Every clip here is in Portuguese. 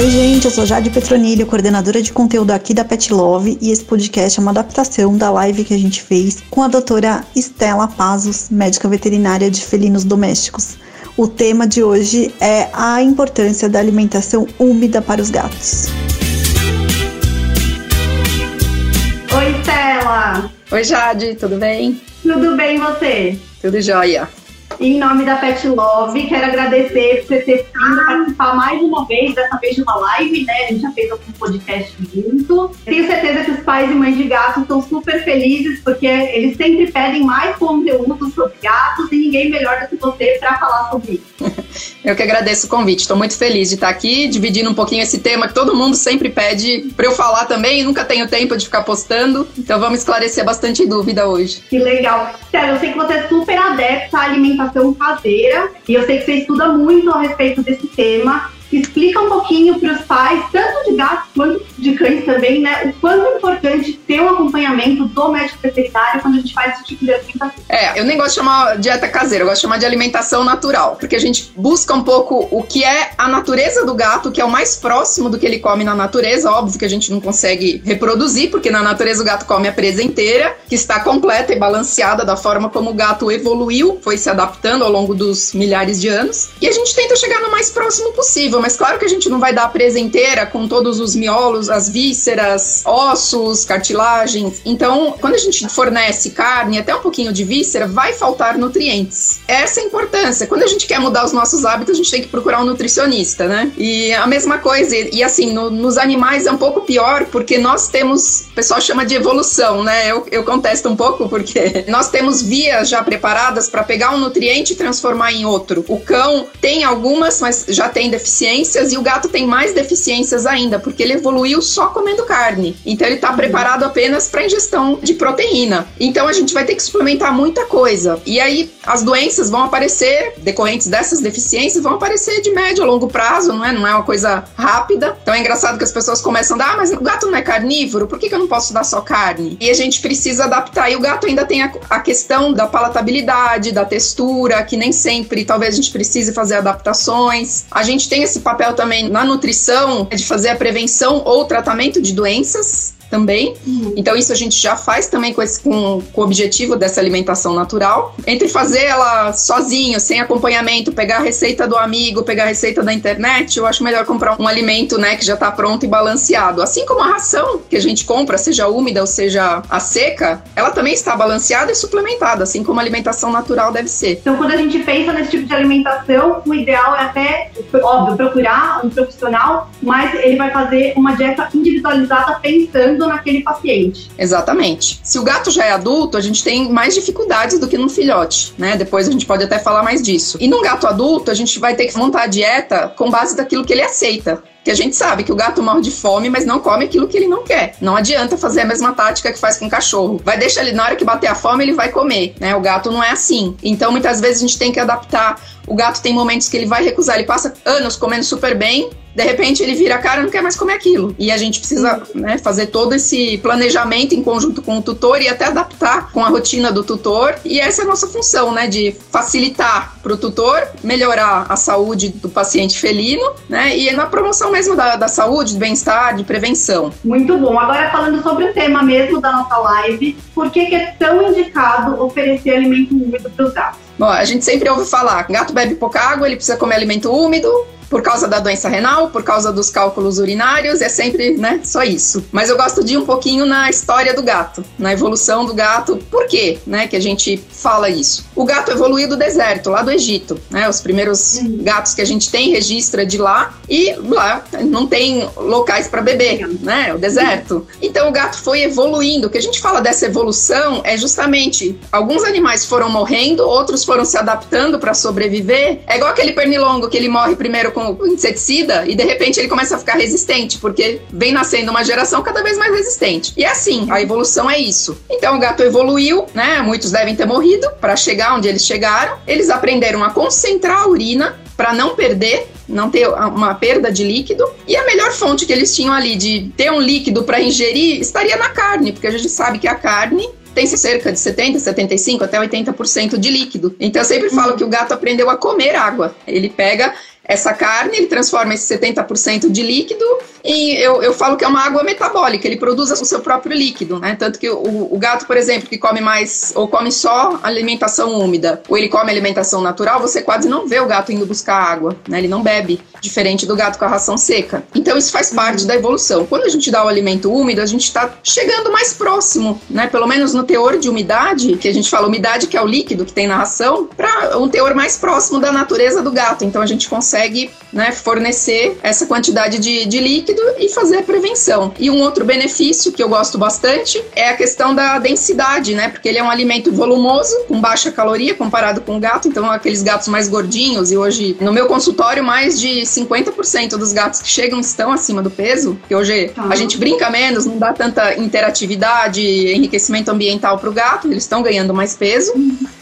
Oi, gente, eu sou Jade Petronilho, coordenadora de conteúdo aqui da Pet Love, e esse podcast é uma adaptação da live que a gente fez com a doutora Estela Pazos, médica veterinária de felinos domésticos. O tema de hoje é a importância da alimentação úmida para os gatos. Oi, Estela! Oi, Jade, tudo bem? Tudo bem, e você? Tudo jóia. Em nome da Pet Love, quero agradecer por você ter vindo participar mais uma vez, dessa vez de uma live, né? A gente já fez algum podcast junto. Tenho certeza que os pais e mães de gatos estão super felizes, porque eles sempre pedem mais conteúdo sobre gatos e ninguém melhor do que você para falar sobre isso. Eu que agradeço o convite, estou muito feliz de estar aqui, dividindo um pouquinho esse tema que todo mundo sempre pede para eu falar também, e nunca tenho tempo de ficar postando, então vamos esclarecer bastante dúvida hoje. Que legal. Sério, eu sei que você é super adepta à alimentação caseira, e eu sei que você estuda muito a respeito desse tema. Explica um pouquinho para os pais, tanto de gatos quanto de cães também, né, o quanto é importante ter um acompanhamento do médico veterinário quando a gente faz esse tipo de alimentação. É, eu nem gosto de chamar dieta caseira, eu gosto de chamar de alimentação natural, porque a gente busca um pouco o que é a natureza do gato, que é o mais próximo do que ele come na natureza, óbvio que a gente não consegue reproduzir, porque na natureza o gato come a presa inteira, que está completa e balanceada da forma como o gato evoluiu, foi se adaptando ao longo dos milhares de anos, e a gente tenta chegar no mais próximo possível mas claro que a gente não vai dar a presa inteira com todos os miolos, as vísceras, ossos, cartilagens. Então, quando a gente fornece carne, até um pouquinho de víscera, vai faltar nutrientes. Essa é a importância. Quando a gente quer mudar os nossos hábitos, a gente tem que procurar um nutricionista, né? E a mesma coisa, e assim, no, nos animais é um pouco pior, porque nós temos, o pessoal chama de evolução, né? Eu, eu contesto um pouco, porque nós temos vias já preparadas para pegar um nutriente e transformar em outro. O cão tem algumas, mas já tem deficiência deficiências e o gato tem mais deficiências ainda, porque ele evoluiu só comendo carne. Então ele está uhum. preparado apenas para ingestão de proteína. Então a gente vai ter que suplementar muita coisa. E aí as doenças vão aparecer decorrentes dessas deficiências, vão aparecer de médio a longo prazo, não é? Não é uma coisa rápida. Então é engraçado que as pessoas começam a dar, ah, mas o gato não é carnívoro, por que, que eu não posso dar só carne? E a gente precisa adaptar. E o gato ainda tem a, a questão da palatabilidade, da textura, que nem sempre talvez a gente precise fazer adaptações. A gente tem esse papel também na nutrição, de fazer a prevenção ou tratamento de doenças também. Uhum. Então, isso a gente já faz também com, esse, com, com, o objetivo dessa alimentação natural. Entre fazer ela sozinho, sem acompanhamento, pegar a receita do amigo, pegar a receita da internet, eu acho melhor comprar um alimento né, que já está pronto e balanceado. Assim como a ração que a gente compra, seja úmida ou seja a seca, ela também está balanceada e suplementada, assim como a alimentação natural deve ser. Então, quando a gente pensa nesse tipo de alimentação, o ideal é até, óbvio, procurar um profissional, mas ele vai fazer uma dieta individualizada pensando naquele paciente. Exatamente. Se o gato já é adulto, a gente tem mais dificuldades do que num filhote, né? Depois a gente pode até falar mais disso. E num gato adulto, a gente vai ter que montar a dieta com base daquilo que ele aceita. Que a gente sabe que o gato morre de fome, mas não come aquilo que ele não quer. Não adianta fazer a mesma tática que faz com o cachorro. Vai deixar ele, na hora que bater a fome, ele vai comer, né? O gato não é assim. Então, muitas vezes a gente tem que adaptar. O gato tem momentos que ele vai recusar, ele passa anos comendo super bem, de repente ele vira a cara e não quer mais comer aquilo. E a gente precisa né, fazer todo esse planejamento em conjunto com o tutor e até adaptar com a rotina do tutor. E essa é a nossa função, né? De facilitar para o tutor, melhorar a saúde do paciente felino, né? E na promoção mesmo da, da saúde, do bem-estar, de prevenção. Muito bom. Agora falando sobre o tema mesmo da nossa live, por que, que é tão indicado oferecer alimento úmido para os gatos? Bom, a gente sempre ouve falar, gato bebe pouca água, ele precisa comer alimento úmido, por causa da doença renal, por causa dos cálculos urinários, é sempre, né, só isso. Mas eu gosto de ir um pouquinho na história do gato, na evolução do gato. Por quê, né, que a gente fala isso? O gato evoluiu do deserto, lá do Egito, né? Os primeiros uhum. gatos que a gente tem registra de lá e lá não tem locais para beber, né? O deserto. Então o gato foi evoluindo. O que a gente fala dessa evolução é justamente alguns animais foram morrendo, outros foram se adaptando para sobreviver. É igual aquele pernilongo que ele morre primeiro com com inseticida e de repente ele começa a ficar resistente, porque vem nascendo uma geração cada vez mais resistente. E é assim, a evolução é isso. Então o gato evoluiu, né? Muitos devem ter morrido para chegar onde eles chegaram. Eles aprenderam a concentrar a urina para não perder, não ter uma perda de líquido. E a melhor fonte que eles tinham ali de ter um líquido para ingerir estaria na carne, porque a gente sabe que a carne tem cerca de 70, 75 até 80% de líquido. Então eu sempre falo que o gato aprendeu a comer água. Ele pega essa carne, ele transforma esse 70% de líquido e eu, eu falo que é uma água metabólica, ele produz o seu próprio líquido, né? Tanto que o, o gato, por exemplo, que come mais ou come só alimentação úmida, ou ele come alimentação natural, você quase não vê o gato indo buscar água, né? Ele não bebe, diferente do gato com a ração seca. Então isso faz parte da evolução. Quando a gente dá o alimento úmido, a gente está chegando mais próximo, né? Pelo menos no teor de umidade, que a gente fala umidade que é o líquido que tem na ração, para um teor mais próximo da natureza do gato. Então a gente consegue, né, fornecer essa quantidade de, de líquido e fazer a prevenção. E um outro benefício que eu gosto bastante é a questão da densidade, né? Porque ele é um alimento volumoso, com baixa caloria comparado com o gato. Então aqueles gatos mais gordinhos e hoje no meu consultório mais de 50% dos gatos que chegam estão acima do peso, que hoje a gente brinca menos, não dá tanta interatividade, enriquecimento ambiental para o gato, eles estão ganhando mais peso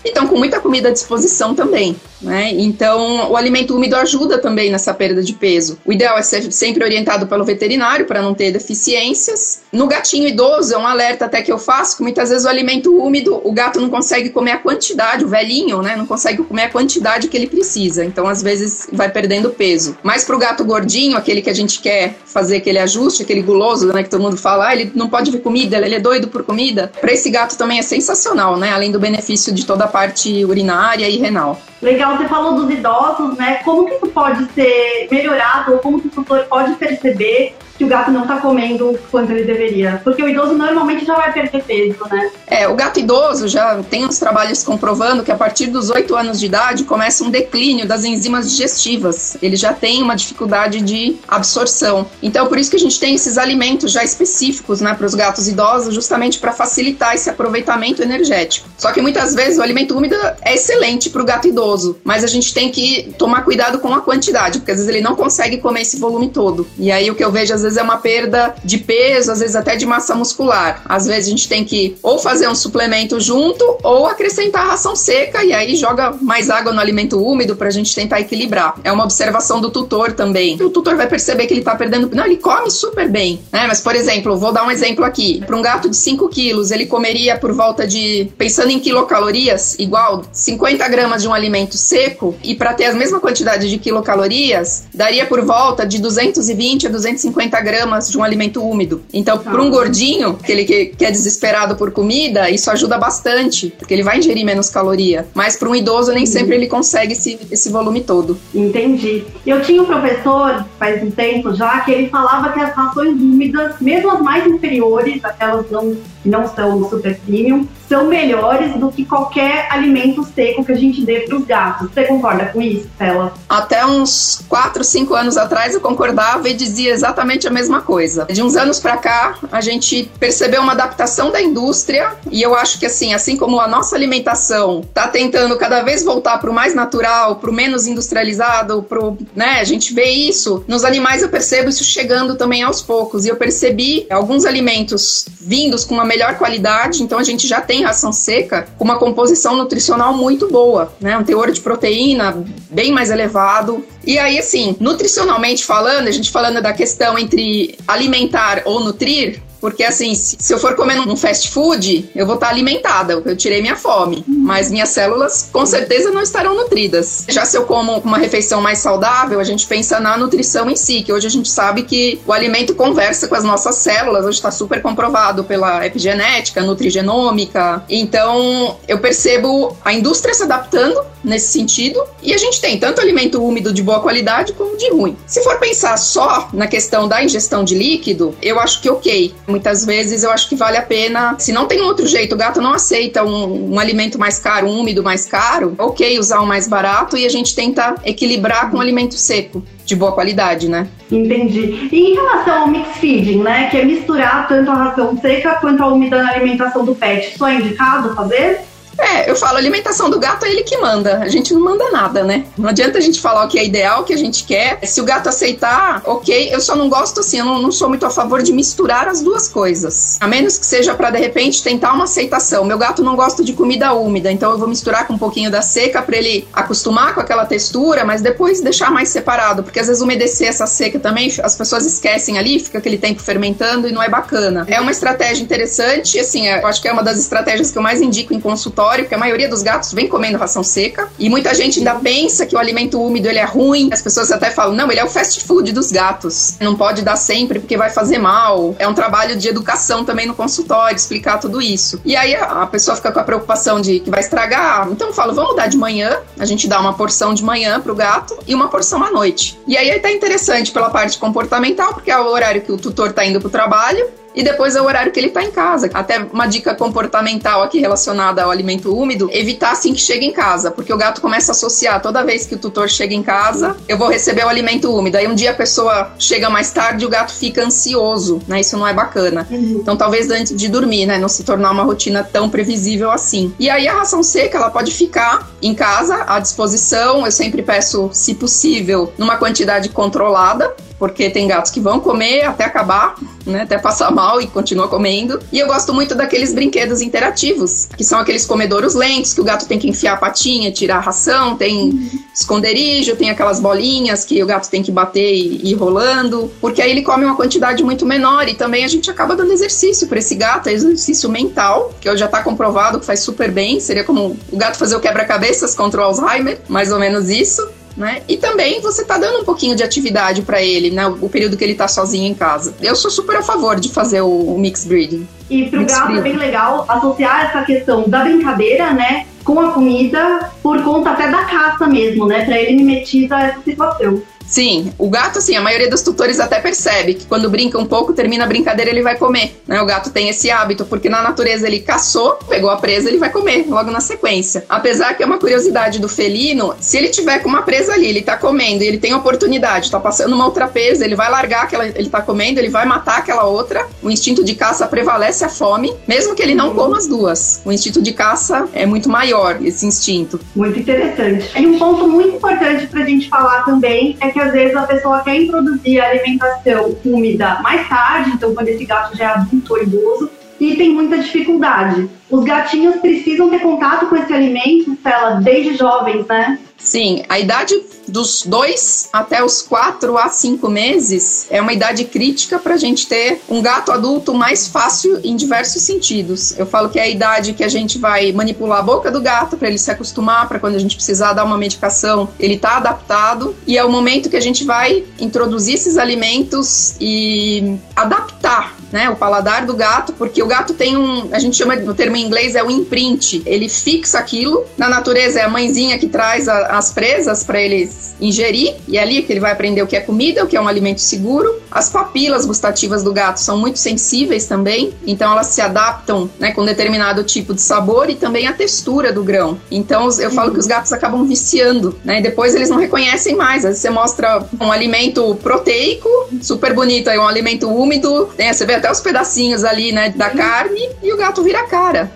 e estão com muita comida à disposição também. Né? Então, o alimento úmido ajuda também nessa perda de peso. O ideal é ser sempre orientado pelo veterinário para não ter deficiências. No gatinho idoso, é um alerta até que eu faço que muitas vezes o alimento úmido, o gato não consegue comer a quantidade, o velhinho, né, não consegue comer a quantidade que ele precisa. Então, às vezes, vai perdendo peso. Mas para o gato gordinho, aquele que a gente quer fazer aquele ajuste, aquele guloso, né, que todo mundo fala, ah, ele não pode ver comida, ele é doido por comida. Para esse gato também é sensacional, né, além do benefício de toda a parte urinária e renal. Legal, você falou dos idosos, né? Como que isso pode ser melhorado ou como que o tutor pode perceber que o gato não tá comendo quanto ele deveria. Porque o idoso normalmente já vai perder peso, né? É, o gato idoso já tem uns trabalhos comprovando que a partir dos 8 anos de idade começa um declínio das enzimas digestivas. Ele já tem uma dificuldade de absorção. Então, por isso que a gente tem esses alimentos já específicos, né, para os gatos idosos, justamente para facilitar esse aproveitamento energético. Só que muitas vezes o alimento úmido é excelente para o gato idoso, mas a gente tem que tomar cuidado com a quantidade, porque às vezes ele não consegue comer esse volume todo. E aí o que eu vejo às vezes é uma perda de peso, às vezes até de massa muscular. Às vezes a gente tem que ou fazer um suplemento junto ou acrescentar ração seca e aí joga mais água no alimento úmido para a gente tentar equilibrar. É uma observação do tutor também. O tutor vai perceber que ele está perdendo. Não, ele come super bem, né? Mas, por exemplo, vou dar um exemplo aqui. Para um gato de 5 quilos, ele comeria por volta de, pensando em quilocalorias, igual 50 gramas de um alimento seco, e para ter a mesma quantidade de quilocalorias, daria por volta de 220 a 250 gramas de um alimento úmido. Então, para um gordinho, aquele que, que é desesperado por comida, isso ajuda bastante, porque ele vai ingerir menos caloria. Mas para um idoso, nem sempre ele consegue esse, esse volume todo. Entendi. Eu tinha um professor, faz um tempo já, que ele falava que as rações úmidas, mesmo as mais inferiores, aquelas não, não são super premium, são melhores do que qualquer alimento seco que a gente dê para os gatos. Você concorda com isso, Stella? Até uns 4, 5 anos atrás eu concordava e dizia exatamente a mesma coisa. De uns anos para cá, a gente percebeu uma adaptação da indústria e eu acho que assim, assim como a nossa alimentação está tentando cada vez voltar para o mais natural, para o menos industrializado, pro, né, a gente vê isso nos animais eu percebo isso chegando também aos poucos e eu percebi alguns alimentos vindos com uma melhor qualidade, então a gente já tem ração seca com uma composição nutricional muito boa, né? Um teor de proteína bem mais elevado. E aí, assim, nutricionalmente falando, a gente falando da questão entre alimentar ou nutrir, porque assim, se eu for comer num fast food, eu vou estar alimentada, eu tirei minha fome. Mas minhas células com certeza não estarão nutridas. Já se eu como uma refeição mais saudável, a gente pensa na nutrição em si, que hoje a gente sabe que o alimento conversa com as nossas células, hoje está super comprovado pela epigenética, nutrigenômica. Então eu percebo a indústria se adaptando nesse sentido. E a gente tem tanto alimento úmido de boa qualidade como de ruim. Se for pensar só na questão da ingestão de líquido, eu acho que ok. Muitas vezes eu acho que vale a pena. Se não tem outro jeito, o gato não aceita um, um alimento mais caro, um úmido mais caro, ok usar um mais barato e a gente tenta equilibrar com um alimento seco de boa qualidade, né? Entendi. E em relação ao mix feeding, né, que é misturar tanto a ração seca quanto a úmida na alimentação do pet, só é indicado fazer? É, eu falo, alimentação do gato é ele que manda. A gente não manda nada, né? Não adianta a gente falar o que é ideal, o que a gente quer. Se o gato aceitar, ok. Eu só não gosto assim, eu não, não sou muito a favor de misturar as duas coisas. A menos que seja para de repente tentar uma aceitação. Meu gato não gosta de comida úmida, então eu vou misturar com um pouquinho da seca para ele acostumar com aquela textura, mas depois deixar mais separado, porque às vezes umedecer essa seca também, as pessoas esquecem ali, fica aquele tempo fermentando e não é bacana. É uma estratégia interessante, assim, é, eu acho que é uma das estratégias que eu mais indico em consultório porque a maioria dos gatos vem comendo ração seca. E muita gente ainda pensa que o alimento úmido ele é ruim. As pessoas até falam, não, ele é o fast food dos gatos. Não pode dar sempre porque vai fazer mal. É um trabalho de educação também no consultório, explicar tudo isso. E aí a pessoa fica com a preocupação de que vai estragar. Então eu falo, vamos dar de manhã. A gente dá uma porção de manhã pro gato e uma porção à noite. E aí tá interessante pela parte comportamental, porque é o horário que o tutor tá indo pro trabalho e depois é o horário que ele está em casa. Até uma dica comportamental aqui relacionada ao alimento úmido, evitar assim que chega em casa, porque o gato começa a associar toda vez que o tutor chega em casa, eu vou receber o alimento úmido. Aí um dia a pessoa chega mais tarde e o gato fica ansioso, né? Isso não é bacana. Uhum. Então talvez antes de dormir, né, não se tornar uma rotina tão previsível assim. E aí a ração seca, ela pode ficar em casa à disposição. Eu sempre peço, se possível, numa quantidade controlada, porque tem gatos que vão comer até acabar, né, até passar mal e continua comendo. E eu gosto muito daqueles brinquedos interativos, que são aqueles comedouros lentos, que o gato tem que enfiar a patinha, tirar a ração, tem esconderijo, tem aquelas bolinhas que o gato tem que bater e ir rolando, porque aí ele come uma quantidade muito menor e também a gente acaba dando exercício para esse gato, exercício mental, que já está comprovado que faz super bem, seria como o gato fazer o quebra-cabeças contra o Alzheimer, mais ou menos isso né? E também você tá dando um pouquinho de atividade para ele, né? O período que ele tá sozinho em casa. Eu sou super a favor de fazer o, o mix breeding. E pro mix gato é bem legal associar essa questão da brincadeira, né? Com a comida, por conta até da caça mesmo, né? Pra ele mimetizar essa situação. Sim, o gato, assim, a maioria dos tutores até percebe que quando brinca um pouco, termina a brincadeira, ele vai comer. Né? O gato tem esse hábito, porque na natureza ele caçou, pegou a presa, ele vai comer logo na sequência. Apesar que é uma curiosidade do felino, se ele tiver com uma presa ali, ele tá comendo e ele tem oportunidade, tá passando uma outra presa, ele vai largar aquela ele tá comendo, ele vai matar aquela outra. O instinto de caça prevalece a fome, mesmo que ele não coma as duas. O instinto de caça é muito maior, esse instinto. Muito interessante. E um ponto muito importante pra gente falar também é que que às vezes a pessoa quer introduzir a alimentação úmida mais tarde, então quando esse gato já é adulto ou idoso, e tem muita dificuldade. Os gatinhos precisam ter contato com esse alimento, Stella, desde jovens, né? Sim, a idade dos dois até os quatro a cinco meses é uma idade crítica para a gente ter um gato adulto mais fácil em diversos sentidos. Eu falo que é a idade que a gente vai manipular a boca do gato para ele se acostumar, para quando a gente precisar dar uma medicação, ele tá adaptado. E é o momento que a gente vai introduzir esses alimentos e adaptar né, o paladar do gato, porque o gato tem um, a gente chama no termo inglês é o imprint, ele fixa aquilo. Na natureza é a mãezinha que traz a, as presas para eles ingerir e é ali que ele vai aprender o que é comida, o que é um alimento seguro. As papilas gustativas do gato são muito sensíveis também, então elas se adaptam, né, com determinado tipo de sabor e também a textura do grão. Então eu falo que os gatos acabam viciando, né? E depois eles não reconhecem mais. Às vezes você mostra um alimento proteico, super bonito, aí um alimento úmido, né? Você vê até os pedacinhos ali, né, da carne e o gato vira a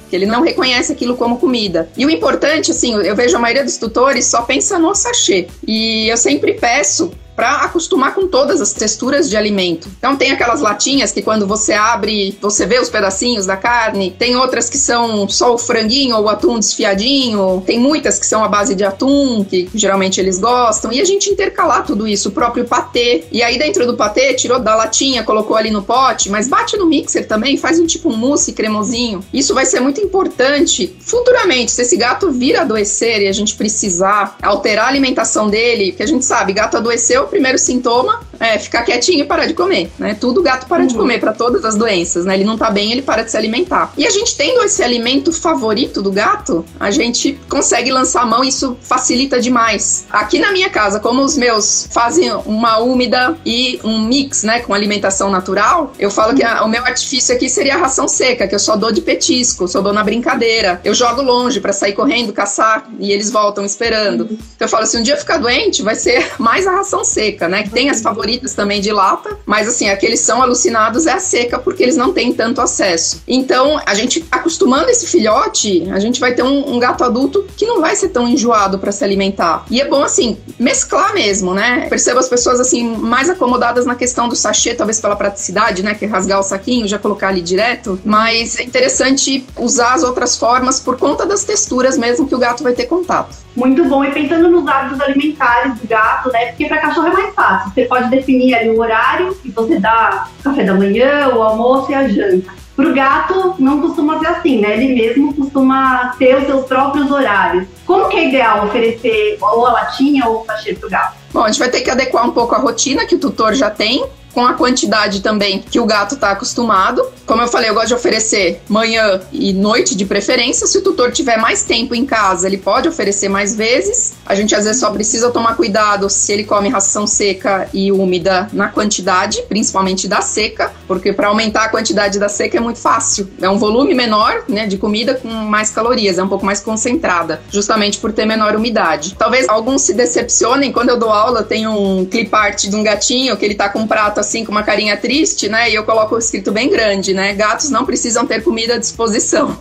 que ele não reconhece aquilo como comida. E o importante, assim, eu vejo a maioria dos tutores só pensa no sachê. E eu sempre peço para acostumar com todas as texturas de alimento. Então tem aquelas latinhas que quando você abre, você vê os pedacinhos da carne, tem outras que são só o franguinho ou o atum desfiadinho, tem muitas que são a base de atum, que geralmente eles gostam, e a gente intercalar tudo isso, o próprio patê. E aí dentro do patê, tirou da latinha, colocou ali no pote, mas bate no mixer também, faz um tipo um mousse cremosinho. Isso vai ser muito importante futuramente, se esse gato vir adoecer e a gente precisar alterar a alimentação dele, que a gente sabe, gato adoeceu o primeiro sintoma é ficar quietinho e parar de comer, né? Tudo o gato para uhum. de comer para todas as doenças, né? Ele não tá bem, ele para de se alimentar. E a gente tendo esse alimento favorito do gato, a gente consegue lançar a mão e isso facilita demais. Aqui na minha casa, como os meus fazem uma úmida e um mix, né, com alimentação natural, eu falo que a, o meu artifício aqui seria a ração seca, que eu só dou de petisco, só dou na brincadeira. Eu jogo longe para sair correndo, caçar e eles voltam esperando. Uhum. Então eu falo, se um dia ficar doente, vai ser mais a ração seca, né? Que tem as favoritas também de lata, mas assim, aqueles são alucinados é a seca porque eles não têm tanto acesso. Então, a gente acostumando esse filhote, a gente vai ter um, um gato adulto que não vai ser tão enjoado para se alimentar. E é bom assim, mesclar mesmo, né? Percebo as pessoas assim mais acomodadas na questão do sachê, talvez pela praticidade, né, que é rasgar o saquinho, já colocar ali direto, mas é interessante usar as outras formas por conta das texturas mesmo que o gato vai ter contato. Muito bom. E pensando nos hábitos alimentares do gato, né? Porque para cachorro é mais fácil. Você pode definir ali o horário e você dá café da manhã, o almoço e a janta. Pro gato não costuma ser assim, né? Ele mesmo costuma ter os seus próprios horários. Como que é ideal oferecer ou a latinha ou o sachê pro gato? Bom, a gente vai ter que adequar um pouco a rotina que o tutor já tem com a quantidade também que o gato está acostumado. Como eu falei, eu gosto de oferecer manhã e noite de preferência. Se o tutor tiver mais tempo em casa, ele pode oferecer mais vezes. A gente às vezes só precisa tomar cuidado se ele come ração seca e úmida na quantidade, principalmente da seca, porque para aumentar a quantidade da seca é muito fácil. É um volume menor, né, de comida com mais calorias, é um pouco mais concentrada, justamente por ter menor umidade. Talvez alguns se decepcionem quando eu dou aula, tem um clip art de um gatinho que ele tá com um prato assim, com uma carinha triste, né? E eu coloco o escrito bem grande, né? Gatos não precisam ter comida à disposição.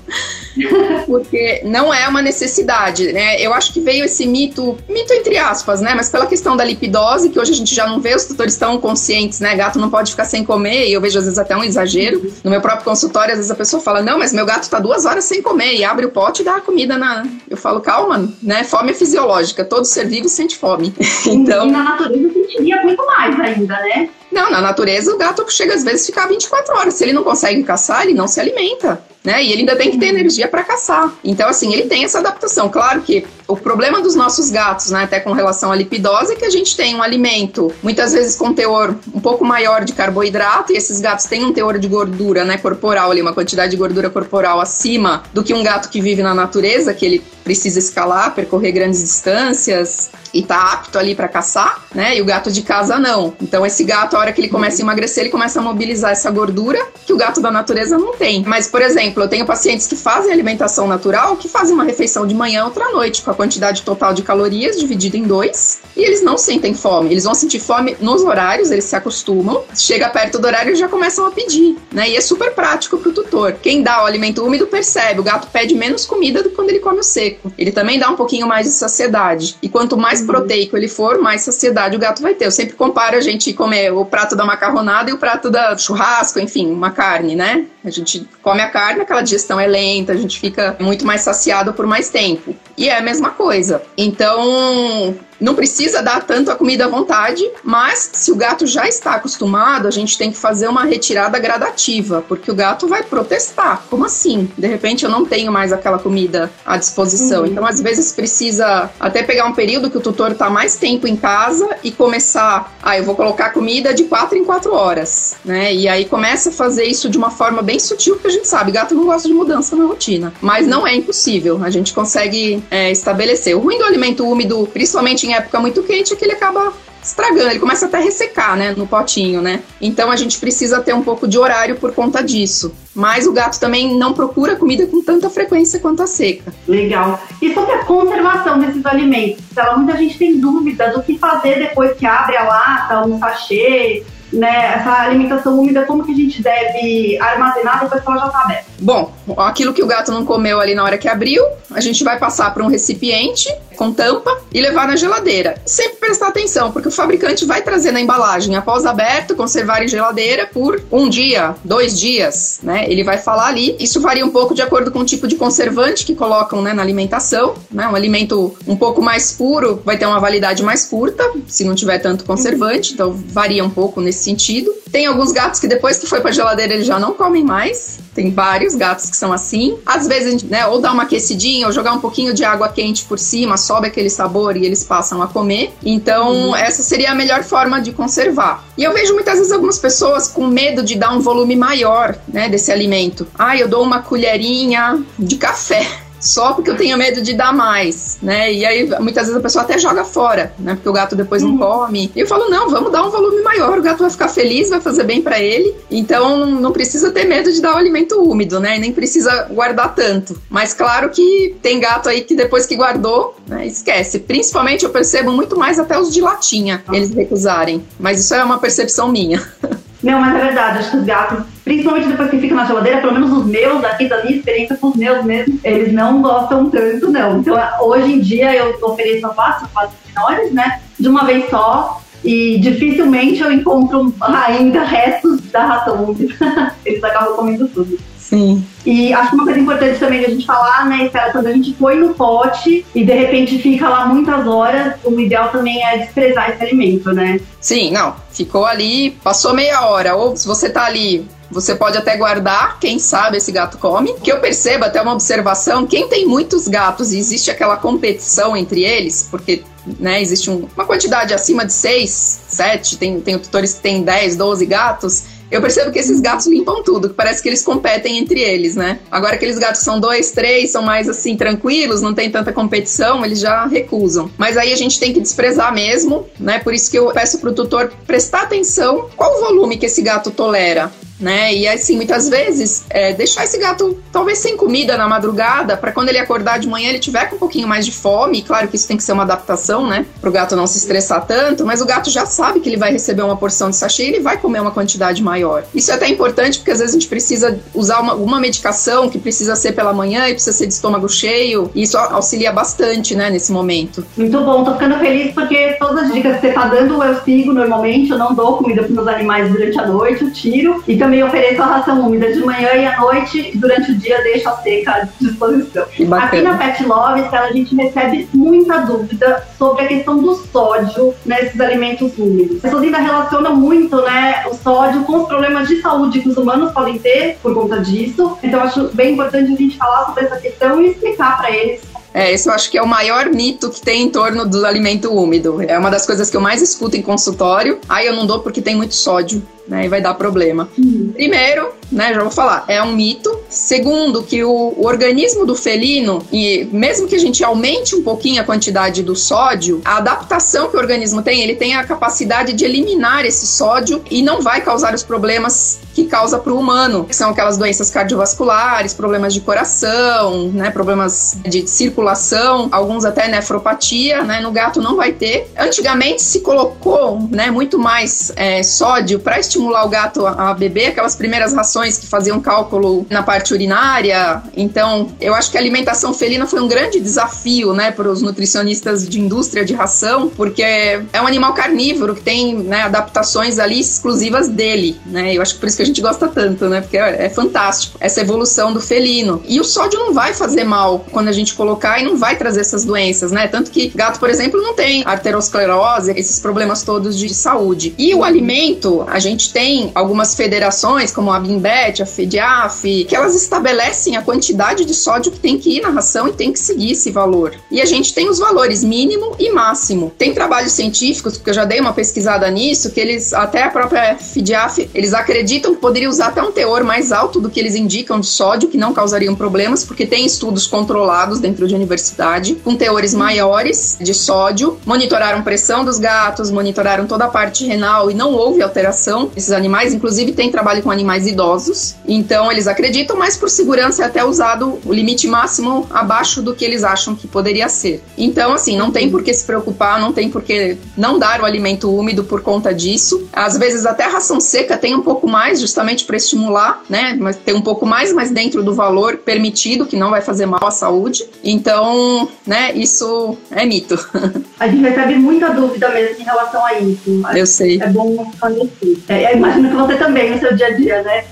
Porque não é uma necessidade, né? Eu acho que veio esse mito, mito entre aspas, né? Mas pela questão da lipidose, que hoje a gente já não vê, os tutores tão conscientes, né? Gato não pode ficar sem comer, e eu vejo às vezes até um exagero. No meu próprio consultório, às vezes a pessoa fala, não, mas meu gato tá duas horas sem comer, e abre o pote e dá a comida na. Eu falo, calma, né? Fome é fisiológica, todo ser vivo sente fome. então... E na natureza sentiria muito mais ainda, né? Não, na natureza o gato chega às vezes a ficar 24 horas. Se ele não consegue caçar, ele não se alimenta né? E ele ainda tem que ter energia para caçar. Então, assim, ele tem essa adaptação. Claro que o problema dos nossos gatos, né, até com relação à lipidose, é que a gente tem um alimento, muitas vezes com teor um pouco maior de carboidrato, e esses gatos têm um teor de gordura, né, corporal ali, uma quantidade de gordura corporal acima do que um gato que vive na natureza, que ele precisa escalar, percorrer grandes distâncias e tá apto ali para caçar, né? E o gato de casa não. Então esse gato, a hora que ele começa a emagrecer, ele começa a mobilizar essa gordura que o gato da natureza não tem. Mas, por exemplo, eu tenho pacientes que fazem alimentação natural, que fazem uma refeição de manhã outra noite, com a quantidade total de calorias dividida em dois, e eles não sentem fome. Eles vão sentir fome nos horários, eles se acostumam. Chega perto do horário, eles já começam a pedir, né? E é super prático pro tutor. Quem dá o alimento úmido percebe, o gato pede menos comida do que quando ele come o seco. Ele também dá um pouquinho mais de saciedade. E quanto mais uhum. proteico ele for, mais saciedade o gato vai ter. Eu sempre comparo a gente comer o prato da macarronada e o prato da churrasco, enfim, uma carne, né? A gente come a carne, aquela digestão é lenta, a gente fica muito mais saciado por mais tempo. E é a mesma coisa. Então, não precisa dar tanto a comida à vontade, mas se o gato já está acostumado, a gente tem que fazer uma retirada gradativa, porque o gato vai protestar. Como assim? De repente eu não tenho mais aquela comida à disposição. Uhum. Então, às vezes, precisa até pegar um período que o tutor está mais tempo em casa e começar. Ah, eu vou colocar comida de quatro em quatro horas, né? E aí começa a fazer isso de uma forma bem sutil, porque a gente sabe, gato não gosta de mudança na rotina. Mas não é impossível, a gente consegue é, estabelecer. O ruim do alimento úmido, principalmente em época muito quente que ele acaba estragando, ele começa até a ressecar, né, no potinho, né? Então a gente precisa ter um pouco de horário por conta disso. Mas o gato também não procura comida com tanta frequência quanto a seca. Legal. E sobre a conservação desses alimentos? Ela, muita gente tem dúvida do que fazer depois que abre a lata, um sachê, né, essa alimentação úmida, como que a gente deve armazenar depois que ela já está aberta? Bom, aquilo que o gato não comeu ali na hora que abriu, a gente vai passar para um recipiente com tampa e levar na geladeira. Sempre prestar atenção, porque o fabricante vai trazer na embalagem, após aberto, conservar em geladeira por um dia, dois dias, né? Ele vai falar ali. Isso varia um pouco de acordo com o tipo de conservante que colocam né, na alimentação. Né? Um alimento um pouco mais puro vai ter uma validade mais curta, se não tiver tanto conservante, então varia um pouco nesse sentido. Tem alguns gatos que depois que foi para geladeira eles já não comem mais. Tem vários gatos que são assim. Às vezes, né, ou dar uma aquecidinha, ou jogar um pouquinho de água quente por cima, sobe aquele sabor e eles passam a comer. Então, uhum. essa seria a melhor forma de conservar. E eu vejo muitas vezes algumas pessoas com medo de dar um volume maior, né, desse alimento. Ah, eu dou uma colherinha de café só porque eu tenho medo de dar mais, né? E aí muitas vezes a pessoa até joga fora, né? Porque o gato depois não uhum. come. E eu falo, não, vamos dar um volume maior, o gato vai ficar feliz, vai fazer bem para ele. Então não precisa ter medo de dar o alimento úmido, né? E nem precisa guardar tanto. Mas claro que tem gato aí que depois que guardou, né, esquece. Principalmente eu percebo muito mais até os de latinha, eles recusarem. Mas isso é uma percepção minha. Não, mas é verdade, acho que os gatos, principalmente depois que ficam na geladeira, pelo menos os meus aqui, da minha experiência com os meus mesmo, eles não gostam tanto, não. Então, hoje em dia, eu ofereço a pasta, pastas menores, né, de uma vez só, e dificilmente eu encontro ainda restos da ração eles acabam comendo tudo. Sim. E acho que uma coisa importante também a gente falar, né, Estela, quando a gente põe no pote e de repente fica lá muitas horas, o ideal também é desprezar esse alimento, né? Sim, não. Ficou ali, passou meia hora, ou se você tá ali você pode até guardar, quem sabe esse gato come. Que eu percebo até uma observação, quem tem muitos gatos e existe aquela competição entre eles, porque né, existe um, uma quantidade acima de 6, 7, tem, tem tutores que têm 10, 12 gatos, eu percebo que esses gatos limpam tudo, que parece que eles competem entre eles, né? Agora, aqueles gatos são dois, três, são mais assim, tranquilos, não tem tanta competição, eles já recusam. Mas aí a gente tem que desprezar mesmo, né? Por isso que eu peço pro tutor prestar atenção qual o volume que esse gato tolera né? E assim, muitas vezes, é, deixar esse gato talvez sem comida na madrugada, para quando ele acordar de manhã ele tiver com um pouquinho mais de fome. Claro que isso tem que ser uma adaptação, né? Para o gato não se estressar tanto, mas o gato já sabe que ele vai receber uma porção de sachê e ele vai comer uma quantidade maior. Isso é até importante porque às vezes a gente precisa usar uma, uma medicação que precisa ser pela manhã e precisa ser de estômago cheio, e isso auxilia bastante, né, nesse momento. Muito bom, tô ficando feliz porque todas as dicas que você tá dando eu sigo normalmente, eu não dou comida para meus animais durante a noite, eu tiro. E também também ofereço a ração úmida de manhã e à noite, durante o dia deixo a seca à disposição. Aqui na Pet Love, a gente recebe muita dúvida sobre a questão do sódio nesses alimentos úmidos. As pessoas ainda relacionam muito né, o sódio com os problemas de saúde que os humanos podem ter por conta disso. Então, acho bem importante a gente falar sobre essa questão e explicar para eles é, esse eu acho que é o maior mito que tem em torno do alimento úmido. É uma das coisas que eu mais escuto em consultório. Aí eu não dou porque tem muito sódio né? E vai dar problema. Uhum. Primeiro, né, já vou falar, é um mito. Segundo, que o, o, organismo do felino, e mesmo que a gente aumente um pouquinho a quantidade do sódio, a adaptação que o organismo tem, ele tem a capacidade de eliminar esse sódio e não vai causar os problemas que causa para o humano, que são aquelas doenças cardiovasculares, problemas de coração, né, problemas de circulação, alguns até nefropatia, né, no gato não vai ter. Antigamente se colocou, né, muito mais é, sódio para estimular o gato a, beber, aquelas primeiras rações que faziam cálculo na parte urinária. Então, eu acho que a alimentação felina foi um grande desafio, né, para os nutricionistas de indústria de ração, porque é um animal carnívoro que tem, né, adaptações ali exclusivas dele, né? Eu acho que por isso que a gente gosta tanto, né? Porque é fantástico essa evolução do felino. E o sódio não vai fazer mal quando a gente colocar e não vai trazer essas doenças, né? Tanto que gato, por exemplo, não tem arteriosclerose, esses problemas todos de saúde. E o alimento, a gente gente tem algumas federações, como a Bimbet, a FEDIAF, que elas estabelecem a quantidade de sódio que tem que ir na ração e tem que seguir esse valor. E a gente tem os valores mínimo e máximo. Tem trabalhos científicos, porque eu já dei uma pesquisada nisso, que eles, até a própria FEDIAF, eles acreditam que poderia usar até um teor mais alto do que eles indicam de sódio, que não causariam problemas, porque tem estudos controlados dentro de universidade, com teores maiores de sódio, monitoraram pressão dos gatos, monitoraram toda a parte renal e não houve alteração esses animais. Inclusive, tem trabalho com animais idosos. Então, eles acreditam, mas por segurança é até usado o limite máximo abaixo do que eles acham que poderia ser. Então, assim, não tem por que se preocupar, não tem por que não dar o alimento úmido por conta disso. Às vezes, até a ração seca tem um pouco mais, justamente para estimular, né? Mas tem um pouco mais, mas dentro do valor permitido, que não vai fazer mal à saúde. Então, né, isso é mito. A gente recebe muita dúvida mesmo em relação a isso. Eu sei. É bom esclarecer. É, imagino que você também no seu dia a dia, né?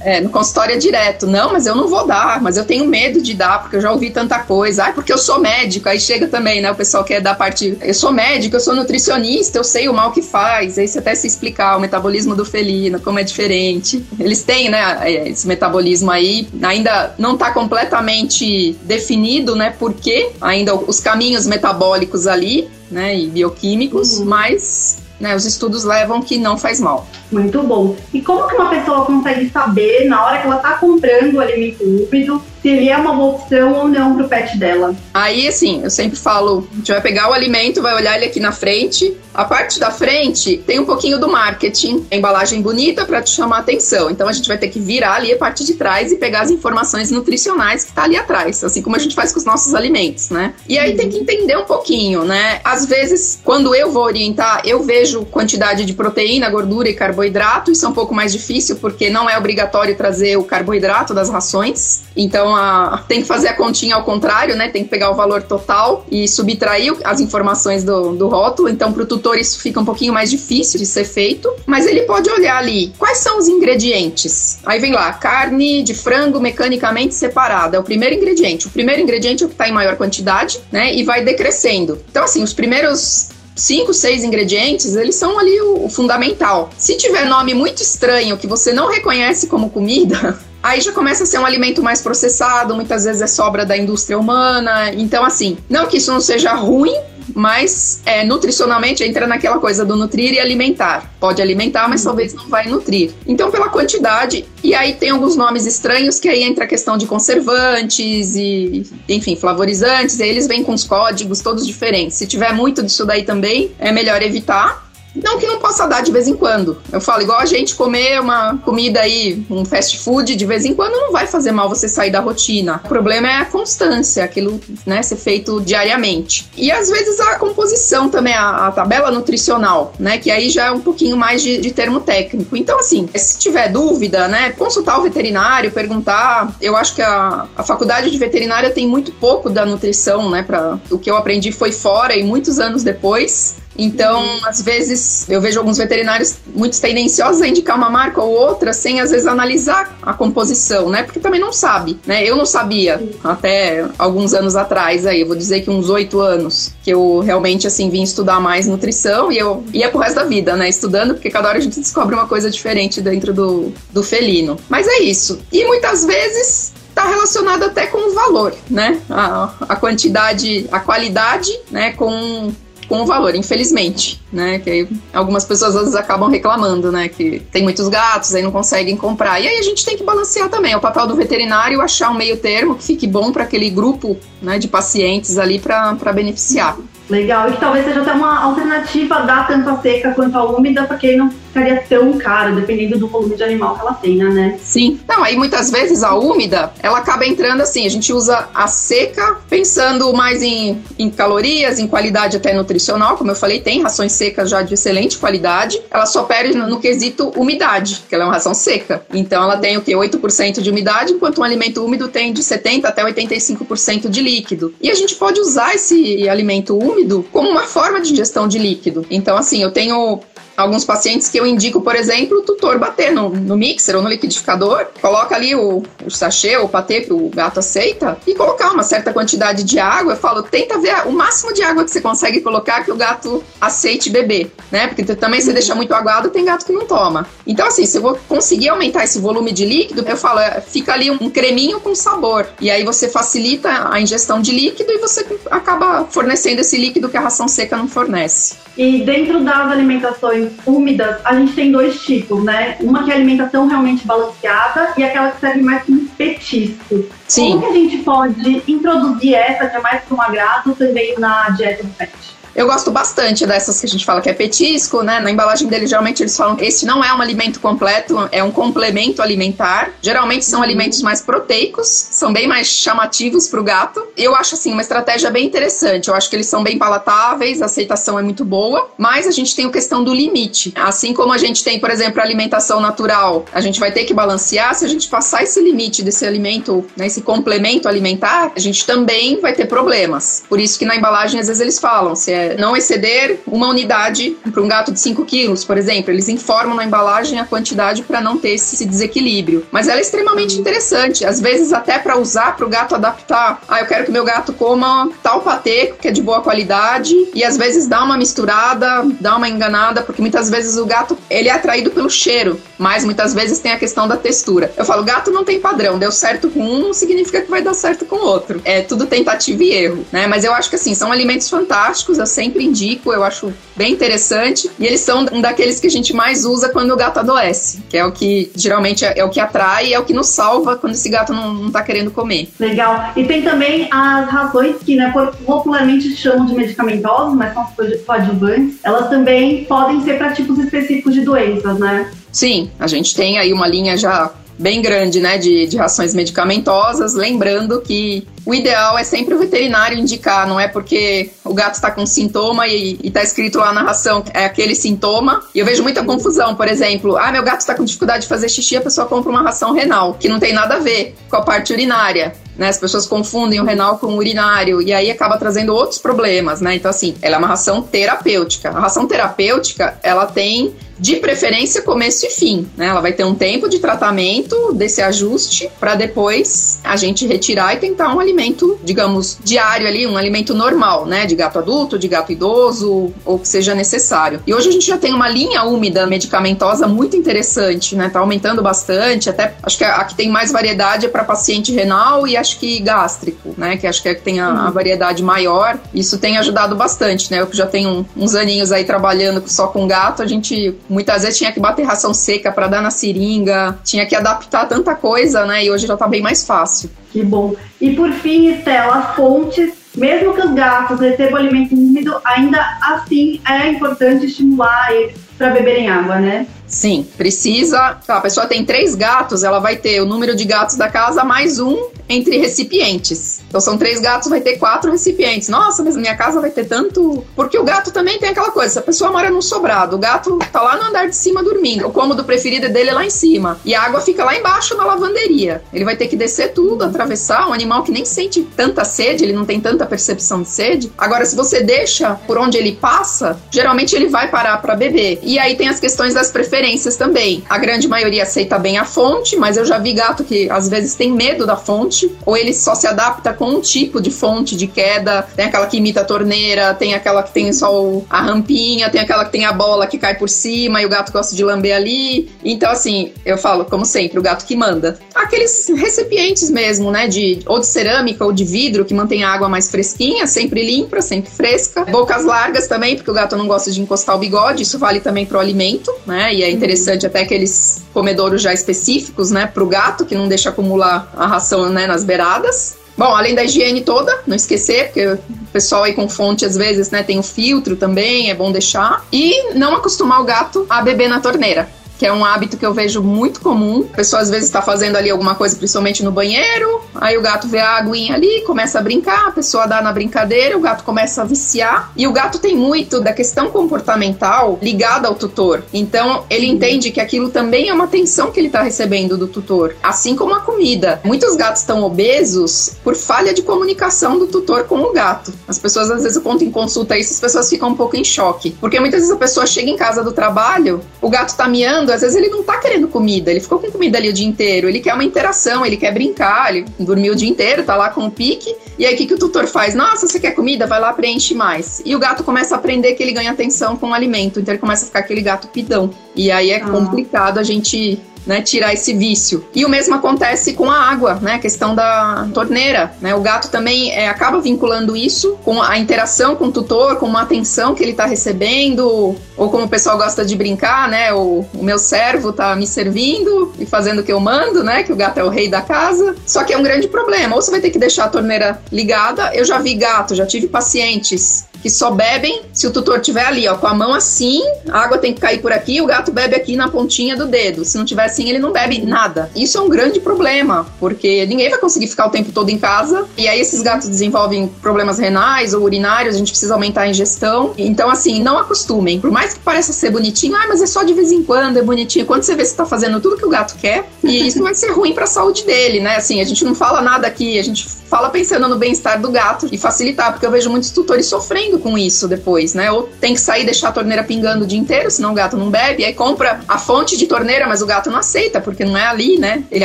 é, no consultório é direto. Não, mas eu não vou dar, mas eu tenho medo de dar, porque eu já ouvi tanta coisa. Ah, porque eu sou médico. Aí chega também, né? O pessoal quer dar parte. Eu sou médico, eu sou nutricionista, eu sei o mal que faz. Aí você até se explicar o metabolismo do felino, como é diferente. Eles têm, né, esse metabolismo aí, ainda não está completamente definido, né? Porque ainda os caminhos metabólicos ali, né, e bioquímicos, uhum. mas né, os estudos levam que não faz mal. Muito bom. E como que uma pessoa consegue saber, na hora que ela está comprando o alimento úmido, se ele é uma opção ou não para o pet dela? Aí, assim, eu sempre falo, a gente vai pegar o alimento, vai olhar ele aqui na frente. A parte da frente tem um pouquinho do marketing, embalagem bonita para te chamar a atenção. Então a gente vai ter que virar ali a parte de trás e pegar as informações nutricionais que está ali atrás, assim como a gente faz com os nossos alimentos, né? E aí tem que entender um pouquinho, né? Às vezes, quando eu vou orientar, eu vejo quantidade de proteína, gordura e carboidrato, isso é um pouco mais difícil porque não é obrigatório trazer o carboidrato das rações. Então Então a, tem que fazer a continha ao contrário, né? Tem que pegar o valor total e subtrair as informações do, do rótulo. Então, para o tutor, isso fica um pouquinho mais difícil de ser feito. Mas ele pode olhar ali quais são os ingredientes. Aí vem lá, carne de frango mecanicamente separada. É o primeiro ingrediente. O primeiro ingrediente é o que está em maior quantidade, né? E vai decrescendo. Então, assim, os primeiros cinco, seis ingredientes, eles são ali o, o, fundamental. Se tiver nome muito estranho que você não reconhece como comida, aí já começa a ser um alimento mais processado, muitas vezes é sobra da indústria humana. Então, assim, não que isso não seja ruim, mas é, nutricionalmente entra naquela coisa do nutrir e alimentar. Pode alimentar, mas talvez não vai nutrir. Então, pela quantidade, e aí tem alguns nomes estranhos que aí entra a questão de conservantes e, enfim, flavorizantes, e aí eles vêm com os códigos todos diferentes. Se tiver muito disso daí também, é melhor evitar. Não que não possa dar de vez em quando. Eu falo, igual a gente comer uma comida aí, um fast food, de vez em quando não vai fazer mal você sair da rotina. O problema é a constância, aquilo, né, ser feito diariamente. E às vezes a composição também, a, a tabela nutricional, né, que aí já é um pouquinho mais de, de termo técnico. Então, assim, se tiver dúvida, né, consultar o veterinário, perguntar. Eu acho que a, a faculdade de veterinária tem muito pouco da nutrição, né, para o que eu aprendi foi fora e muitos anos depois. Então, às vezes, eu vejo alguns veterinários muito tendenciosos a indicar uma marca ou outra sem, às vezes, analisar a composição, né? Porque também não sabe, né? Eu não sabia até alguns anos atrás, aí, eu vou dizer que uns oito anos, que eu realmente, assim, vim estudar mais nutrição e eu ia pro resto da vida, né? Estudando, porque cada hora a gente descobre uma coisa diferente dentro do, do felino. Mas é isso. E muitas vezes está relacionado até com o valor, né? A, a quantidade, a qualidade, né? Com com o valor, infelizmente, né? Que algumas pessoas às vezes acabam reclamando, né? Que tem muitos gatos, aí não conseguem comprar. E aí a gente tem que balancear também. É o papel do veterinário achar um meio termo que fique bom para aquele grupo né, de pacientes ali para beneficiar. Legal, e que talvez seja até uma alternativa da tanto a seca quanto a úmida, porque não ficaria tão caro, dependendo do volume de animal que ela tenha, né? Sim. Não, aí muitas vezes a úmida, ela acaba entrando assim, a gente usa a seca pensando mais em, em calorias, em qualidade até nutricional, como eu falei, tem rações secas já de excelente qualidade, ela só perde no, no quesito umidade, que ela é uma ração seca. Então ela tem o que? 8% de umidade, enquanto um alimento úmido tem de 70% até 85% de líquido. E a gente pode usar esse alimento úmido úmido como uma forma de ingestão de líquido. Então, assim, eu tenho alguns pacientes que eu indico, por exemplo, o tutor bater no, no mixer ou no liquidificador, coloca ali o, o sachê ou o patê que o gato aceita e colocar uma certa quantidade de água. Eu falo, tenta ver o máximo de água que você consegue colocar que o gato aceite beber, né? Porque também se deixa muito aguado, tem gato que não toma. Então, assim, se eu vou conseguir aumentar esse volume de líquido, eu falo, é, fica ali um creminho com sabor. E aí você facilita a ingestão de líquido e você acaba fornecendo esse líquido que a ração seca não fornece. E dentro das alimentações úmidas, a gente tem dois tipos, né? Uma que é alimentação realmente balanceada e aquela que serve mais como petisco. Sim. Como que a gente pode introduzir essa, que é mais para um agrado, também na dieta do pet? Eu gosto bastante dessas que a gente fala que é petisco, né? Na embalagem dele, geralmente eles falam que esse não é um alimento completo, é um complemento alimentar. Geralmente são alimentos mais proteicos, são bem mais chamativos para o gato. Eu acho, assim, uma estratégia bem interessante. Eu acho que eles são bem palatáveis, a aceitação é muito boa, mas a gente tem a questão do limite. Assim como a gente tem, por exemplo, a alimentação natural, a gente vai ter que balancear. Se a gente passar esse limite desse alimento, né, esse complemento alimentar, a gente também vai ter problemas. Por isso que na embalagem, às vezes, eles falam se é não exceder uma unidade para um gato de 5 quilos, por exemplo. Eles informam na embalagem a quantidade para não ter esse desequilíbrio. Mas ela é extremamente interessante, às vezes até para usar para o gato adaptar. Ah, eu quero que meu gato coma tal patê que é de boa qualidade e às vezes dá uma misturada, dá uma enganada, porque muitas vezes o gato ele é atraído pelo cheiro, mas muitas vezes tem a questão da textura. Eu falo, gato não tem padrão, deu certo com um, não significa que vai dar certo com o outro. É tudo tentativa e erro, né? Mas eu acho que assim, são alimentos fantásticos, eu sempre indico, eu acho bem interessante. E eles são um daqueles que a gente mais usa quando o gato adoece, que é o que geralmente é, é o que atrai e é o que nos salva quando esse gato não, não tá querendo comer. Legal. E tem também as razões que, né, popularmente chamam de medicamentosas, mas são coadjuvantes. Elas também podem ser para tipos específicos de doenças, né? Sim, a gente tem aí uma linha já bem grande, né, de, de rações medicamentosas, lembrando que o ideal é sempre o veterinário indicar, não é porque o gato está com sintoma e está escrito lá na ração é aquele sintoma. E eu vejo muita confusão, por exemplo, ah, meu gato está com dificuldade de fazer xixi, a pessoa compra uma ração renal, que não tem nada a ver com a parte urinária. Né, as pessoas confundem o renal com o urinário e aí acaba trazendo outros problemas, né? Então, assim, ela é uma ração terapêutica. A ração terapêutica, ela tem de preferência começo e fim, né? Ela vai ter um tempo de tratamento desse ajuste para depois a gente retirar e tentar um alimento, digamos, diário ali, um alimento normal, né? De gato adulto, de gato idoso, ou que seja necessário. E hoje a gente já tem uma linha úmida medicamentosa muito interessante, né? Tá aumentando bastante, até acho que a, a que tem mais variedade é para paciente renal e acho que gástrico, né? Que acho que é que tem a, a, variedade maior. Isso tem ajudado bastante, né? Eu que já tenho uns aninhos aí trabalhando só com gato, a gente Muitas vezes tinha que bater ração seca para dar na seringa, tinha que adaptar tanta coisa, né? E hoje já tá bem mais fácil. Que bom. E por fim, Estela, fontes mesmo que os gatos recebam alimento úmido, ainda assim é importante estimular eles para beberem água, né? Sim, precisa. A pessoa tem três gatos, ela vai ter o número de gatos da casa mais um entre recipientes. Então são três gatos, vai ter quatro recipientes. Nossa, mas minha casa vai ter tanto. Porque o gato também tem aquela coisa: se a pessoa mora num sobrado, o gato tá lá no andar de cima dormindo. O cômodo preferido dele é lá em cima. E a água fica lá embaixo na lavanderia. Ele vai ter que descer tudo, atravessar. Um animal que nem sente tanta sede, ele não tem tanta percepção de sede. Agora, se você deixa por onde ele passa, geralmente ele vai parar para beber. E aí tem as questões das preferências também. A grande maioria aceita bem a fonte, mas eu já vi gato que às vezes tem medo da fonte, ou ele só se adapta com um tipo de fonte de queda. Tem aquela que imita a torneira, tem aquela que tem só a rampinha, tem aquela que tem a bola que cai por cima e o gato gosta de lamber ali. Então, assim, eu falo, como sempre, o gato que manda. Aqueles recipientes mesmo, né? De, ou de cerâmica ou de vidro que mantém a água mais fresquinha, sempre limpa, sempre fresca. Bocas largas também, porque o gato não gosta de encostar o bigode, isso vale também pro alimento, né? E é interessante até aqueles comedouros já específicos, né, pro gato, que não deixa acumular a ração, né, nas beiradas. Bom, além da higiene toda, não esquecer, porque o pessoal aí com fonte às vezes, né, tem o filtro também, é bom deixar. E não acostumar o gato a beber na torneira que é um hábito que eu vejo muito comum. A pessoa às vezes está fazendo ali alguma coisa, principalmente no banheiro, aí o gato vê a aguinha ali, começa a brincar, a pessoa dá na brincadeira, o gato começa a viciar. E o gato tem muito da questão comportamental ligada ao tutor. Então ele entende que aquilo também é uma atenção que ele está recebendo do tutor, assim como a comida. Muitos gatos estão obesos por falha de comunicação do tutor com o gato. As pessoas às vezes conto em consulta isso, as pessoas ficam um pouco em choque, porque muitas vezes a pessoa chega em casa do trabalho, o gato está miando às vezes ele não tá querendo comida, ele ficou com comida ali o dia inteiro, ele quer uma interação, ele quer brincar, ele dormiu o dia inteiro, tá lá com o pique, e aí o que, que o tutor faz? Nossa, você quer comida? Vai lá, preenche mais. E o gato começa a aprender que ele ganha atenção com o alimento, então ele começa a ficar aquele gato pidão. E aí é ah. complicado a gente né, tirar esse vício. E o mesmo acontece com a água, né, a questão da torneira, né, o gato também é, acaba vinculando isso com a interação com o tutor, com uma atenção que ele está recebendo, ou como o pessoal gosta de brincar, né, o, o meu servo tá me servindo e fazendo o que eu mando, né, que o gato é o rei da casa. Só que é um grande problema, ou você vai ter que deixar a torneira ligada. Eu já vi gato, já tive pacientes que só bebem se o tutor tiver ali, ó, com a mão assim, a água tem que cair por aqui, o gato bebe aqui na pontinha do dedo. Se não tiver assim, ele não bebe nada. Isso é um grande problema, porque ninguém vai conseguir ficar o tempo todo em casa. E aí esses gatos desenvolvem problemas renais ou urinários, a gente precisa aumentar a ingestão. Então, assim, não acostumem. Por mais que pareça ser bonitinho, ah, mas é só de vez em quando, é bonitinho. Quando você vê, você tá fazendo tudo que o gato quer, e isso vai ser ruim para a saúde dele, né? Assim, a gente não fala nada aqui, a gente fala pensando no bem-estar do gato e facilitar, porque eu vejo muitos tutores sofrendo com isso depois, né? Ou tem que sair e deixar a torneira pingando o dia inteiro, senão o gato não bebe, aí compra a fonte de torneira, mas o gato não aceita, porque não é ali, né? Ele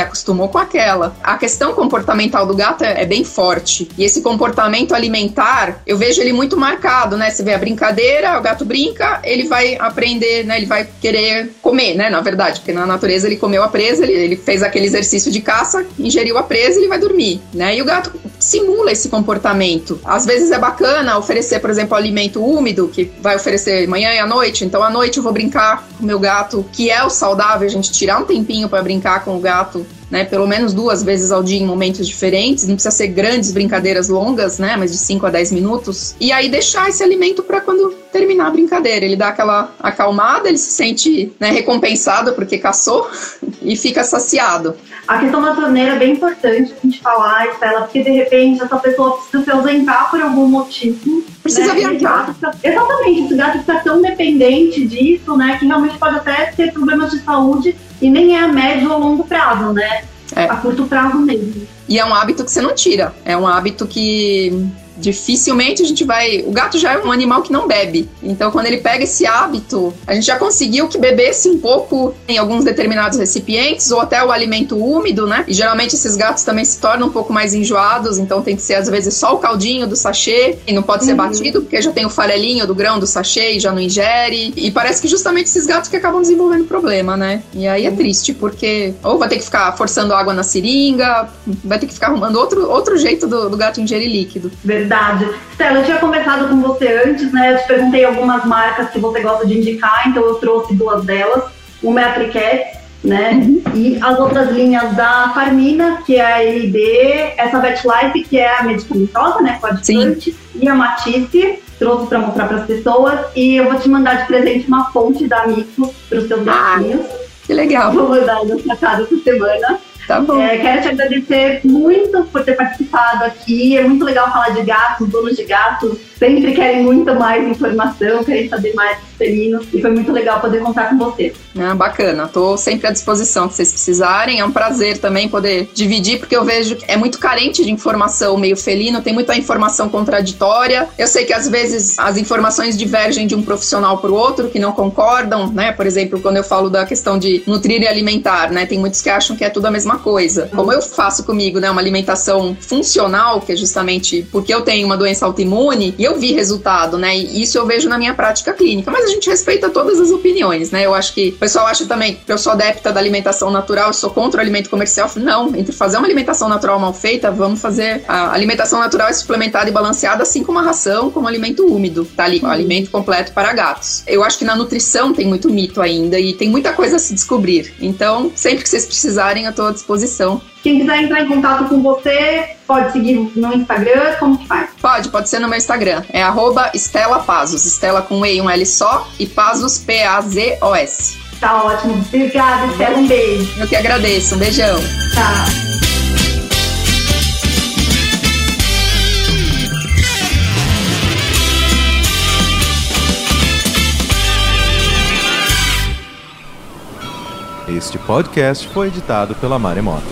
acostumou com aquela. A questão comportamental do gato é, é bem forte. E esse comportamento alimentar, eu vejo ele muito marcado, né? Você vê a brincadeira, o gato brinca, ele vai aprender, né? Ele vai querer comer, né? Na verdade, porque na natureza ele comeu a presa, ele, ele fez aquele exercício de caça, ingeriu a presa e ele vai dormir, né? E o gato simula esse comportamento. Às vezes é bacana oferecer, por exemplo, alimento úmido, que vai oferecer manhã e à noite. Então, à noite eu vou brincar com o meu gato, que é o saudável, a gente tirar um tempinho para brincar com o gato né? Pelo menos duas vezes ao dia em momentos diferentes. Não precisa ser grandes brincadeiras longas, né? Mas de 5 a 10 minutos. E aí deixar esse alimento para quando terminar a brincadeira. Ele dá aquela acalmada, ele se sente né, recompensado porque caçou e fica saciado. A questão da torneira é bem importante a gente falar, Estela, porque de repente essa pessoa precisa se ausentar por algum motivo. Precisa né? viajar. Exatamente, esse gato fica tão dependente disso, né, que realmente pode até ter problemas de saúde e nem é a médio ou longo prazo, né? É. A curto prazo mesmo. E é um hábito que você não tira. É um hábito que dificilmente a gente vai. O gato já é um animal que não bebe. Então, quando ele pega esse hábito, a gente já conseguiu que bebesse um pouco em alguns determinados recipientes ou até o alimento úmido, né? E geralmente esses gatos também se tornam um pouco mais enjoados, então tem que ser às vezes só o caldinho do sachê e não pode ser uhum. batido, porque já tem o farelinho do grão do sachê e já não ingere. E parece que justamente esses gatos que acabam desenvolvendo problema, né? E aí é uhum. triste, porque ou vai ter que ficar forçando água na seringa, vai ter que ficar arrumando outro, outro jeito do, do gato ingerir líquido. Verdade verdade. Stella, eu tinha conversado com você antes, né? Eu te perguntei algumas marcas que você gosta de indicar, então eu trouxe duas delas. Uma é a Triquet, né? Uhum. E as outras linhas da Farmina, que é a LD, essa VetLife, que é a medicamentosa, né? Coadjuvante, e a Matisse, trouxe para mostrar para as pessoas. E eu vou te mandar de presente uma fonte da Amico para os seus ah, gatinhos. Que legal. Vou mandar na casa essa semana. Tá bom. É, quero te agradecer muito por ter participado aqui. É muito legal falar de gatos, donos de gatos sempre querem muito mais informação, querem saber mais dos felinos. E foi muito legal poder contar com você. Ah, bacana. Tô sempre à disposição se vocês precisarem. É um prazer também poder dividir, porque eu vejo que é muito carente de informação meio felino, tem muita informação contraditória. Eu sei que às vezes as informações divergem de um profissional para o outro, que não concordam, né? Por exemplo, quando eu falo da questão de nutrir e alimentar, né? Tem muitos que acham que é tudo a mesma coisa. Como eu faço comigo, né? Uma alimentação funcional, que é justamente porque eu tenho uma doença autoimune, e eu vi resultado, né? E isso eu vejo na minha prática clínica. Mas a gente respeita todas as opiniões, né? Eu acho que o pessoal acha também que eu sou adepta da alimentação natural, eu sou contra o alimento comercial. Não, entre fazer uma alimentação natural mal feita, vamos fazer. A alimentação natural é suplementada e balanceada, assim como a ração, como alimento úmido, tá ali, uhum. alimento completo para gatos. Eu acho que na nutrição tem muito mito ainda e tem muita coisa a se descobrir. Então, sempre que vocês precisarem, eu estou à disposição quem quiser entrar em contato com você, pode seguir no Instagram, como que faz? Pode, pode ser no meu Instagram. É arroba Estela Pazos. Estela com E e um L só e Pazos, P-A-Z-O-S. Tá ótimo. Obrigada, Estela. Um beijo. Eu que agradeço. Um beijão. Tchau. Este podcast foi editado pela Maremoto.